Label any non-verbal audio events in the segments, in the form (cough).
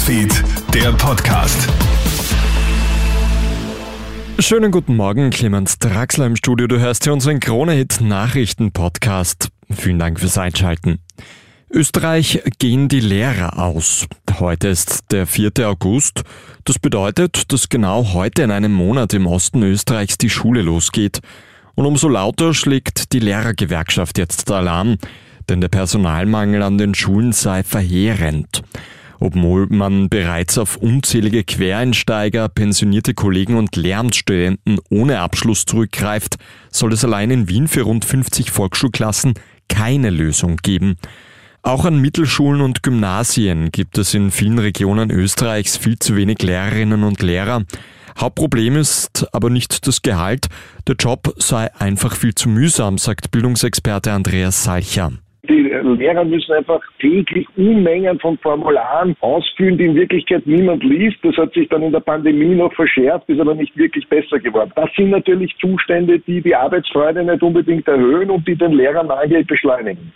Newsfeed, der Podcast. Schönen guten Morgen, Clemens Draxler im Studio. Du hörst hier unseren Krone-Hit Nachrichten-Podcast. Vielen Dank fürs Einschalten. Österreich gehen die Lehrer aus. Heute ist der 4. August. Das bedeutet, dass genau heute in einem Monat im Osten Österreichs die Schule losgeht. Und umso lauter schlägt die Lehrergewerkschaft jetzt Alarm, denn der Personalmangel an den Schulen sei verheerend. Obwohl man bereits auf unzählige Quereinsteiger, pensionierte Kollegen und Lehramtsstudenten ohne Abschluss zurückgreift, soll es allein in Wien für rund 50 Volksschulklassen keine Lösung geben. Auch an Mittelschulen und Gymnasien gibt es in vielen Regionen Österreichs viel zu wenig Lehrerinnen und Lehrer. Hauptproblem ist aber nicht das Gehalt, der Job sei einfach viel zu mühsam, sagt Bildungsexperte Andreas Salcher. Die Lehrer müssen einfach täglich Unmengen von Formularen ausfüllen, die in Wirklichkeit niemand liest. Das hat sich dann in der Pandemie noch verschärft, ist aber nicht wirklich besser geworden. Das sind natürlich Zustände, die die Arbeitsfreude nicht unbedingt erhöhen und die den Lehrermangel beschleunigen.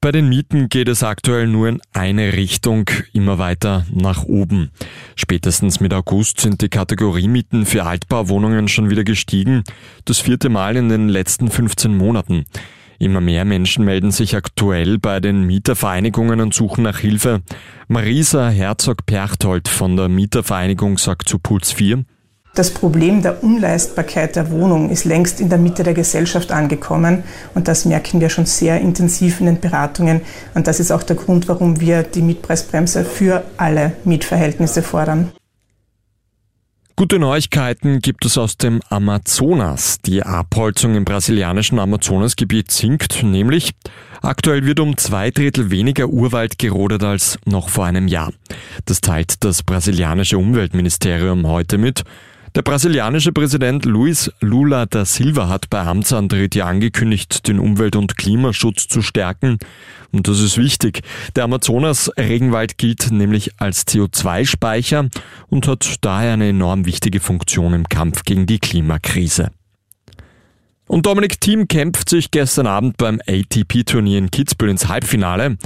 Bei den Mieten geht es aktuell nur in eine Richtung, immer weiter nach oben. Spätestens mit August sind die Kategoriemieten für Altbauwohnungen schon wieder gestiegen, das vierte Mal in den letzten 15 Monaten. Immer mehr Menschen melden sich aktuell bei den Mietervereinigungen und suchen nach Hilfe. Marisa Herzog-Perchtold von der Mietervereinigung sagt zu Puls 4, das Problem der Unleistbarkeit der Wohnung ist längst in der Mitte der Gesellschaft angekommen und das merken wir schon sehr intensiv in den Beratungen und das ist auch der Grund, warum wir die Mietpreisbremse für alle Mietverhältnisse fordern. Gute Neuigkeiten gibt es aus dem Amazonas. Die Abholzung im brasilianischen Amazonasgebiet sinkt, nämlich aktuell wird um zwei Drittel weniger Urwald gerodet als noch vor einem Jahr. Das teilt das brasilianische Umweltministerium heute mit. Der brasilianische Präsident Luis Lula da Silva hat bei Amtsantritt ja angekündigt, den Umwelt- und Klimaschutz zu stärken. Und das ist wichtig. Der Amazonas-Regenwald gilt nämlich als CO2-Speicher und hat daher eine enorm wichtige Funktion im Kampf gegen die Klimakrise. Und Dominik Thiem kämpft sich gestern Abend beim ATP-Turnier in Kitzbühel ins Halbfinale.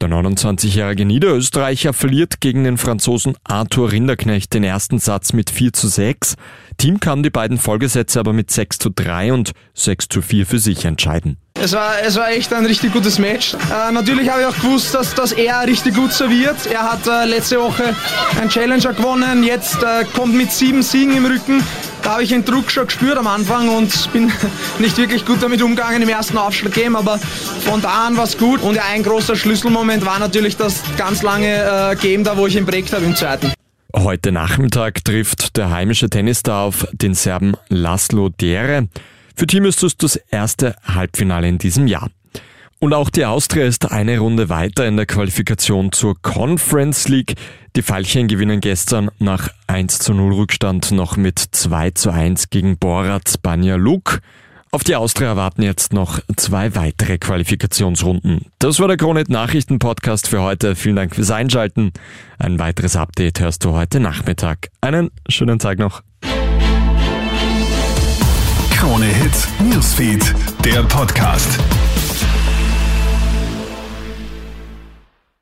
Der 29-jährige Niederösterreicher verliert gegen den Franzosen Arthur Rinderknecht den ersten Satz mit 4 zu 6. Team kann die beiden Folgesätze aber mit 6 zu 3 und 6 zu 4 für sich entscheiden. Es war, es war echt ein richtig gutes Match. Äh, natürlich habe ich auch gewusst, dass, dass er richtig gut serviert. Er hat äh, letzte Woche einen Challenger gewonnen, jetzt äh, kommt mit sieben Siegen im Rücken. Da habe ich den Druck schon gespürt am Anfang und bin (laughs) nicht wirklich gut damit umgegangen im ersten Aufschlag-Game, aber von da an war es gut. Und ein großer Schlüsselmoment war natürlich das ganz lange äh, Game da, wo ich ihn prägt habe im zweiten. Heute Nachmittag trifft der heimische Tennisstar auf den Serben Laszlo Dere. Für Team ist es das erste Halbfinale in diesem Jahr. Und auch die Austria ist eine Runde weiter in der Qualifikation zur Conference League. Die Veilchen gewinnen gestern nach 1 zu 0 Rückstand noch mit 2 zu 1 gegen Borat Banja Luke. Auf die Austria warten jetzt noch zwei weitere Qualifikationsrunden. Das war der Kronet Nachrichten Podcast für heute. Vielen Dank fürs Einschalten. Ein weiteres Update hörst du heute Nachmittag. Einen schönen Tag noch. Krone Hits, Newsfeed, der Podcast.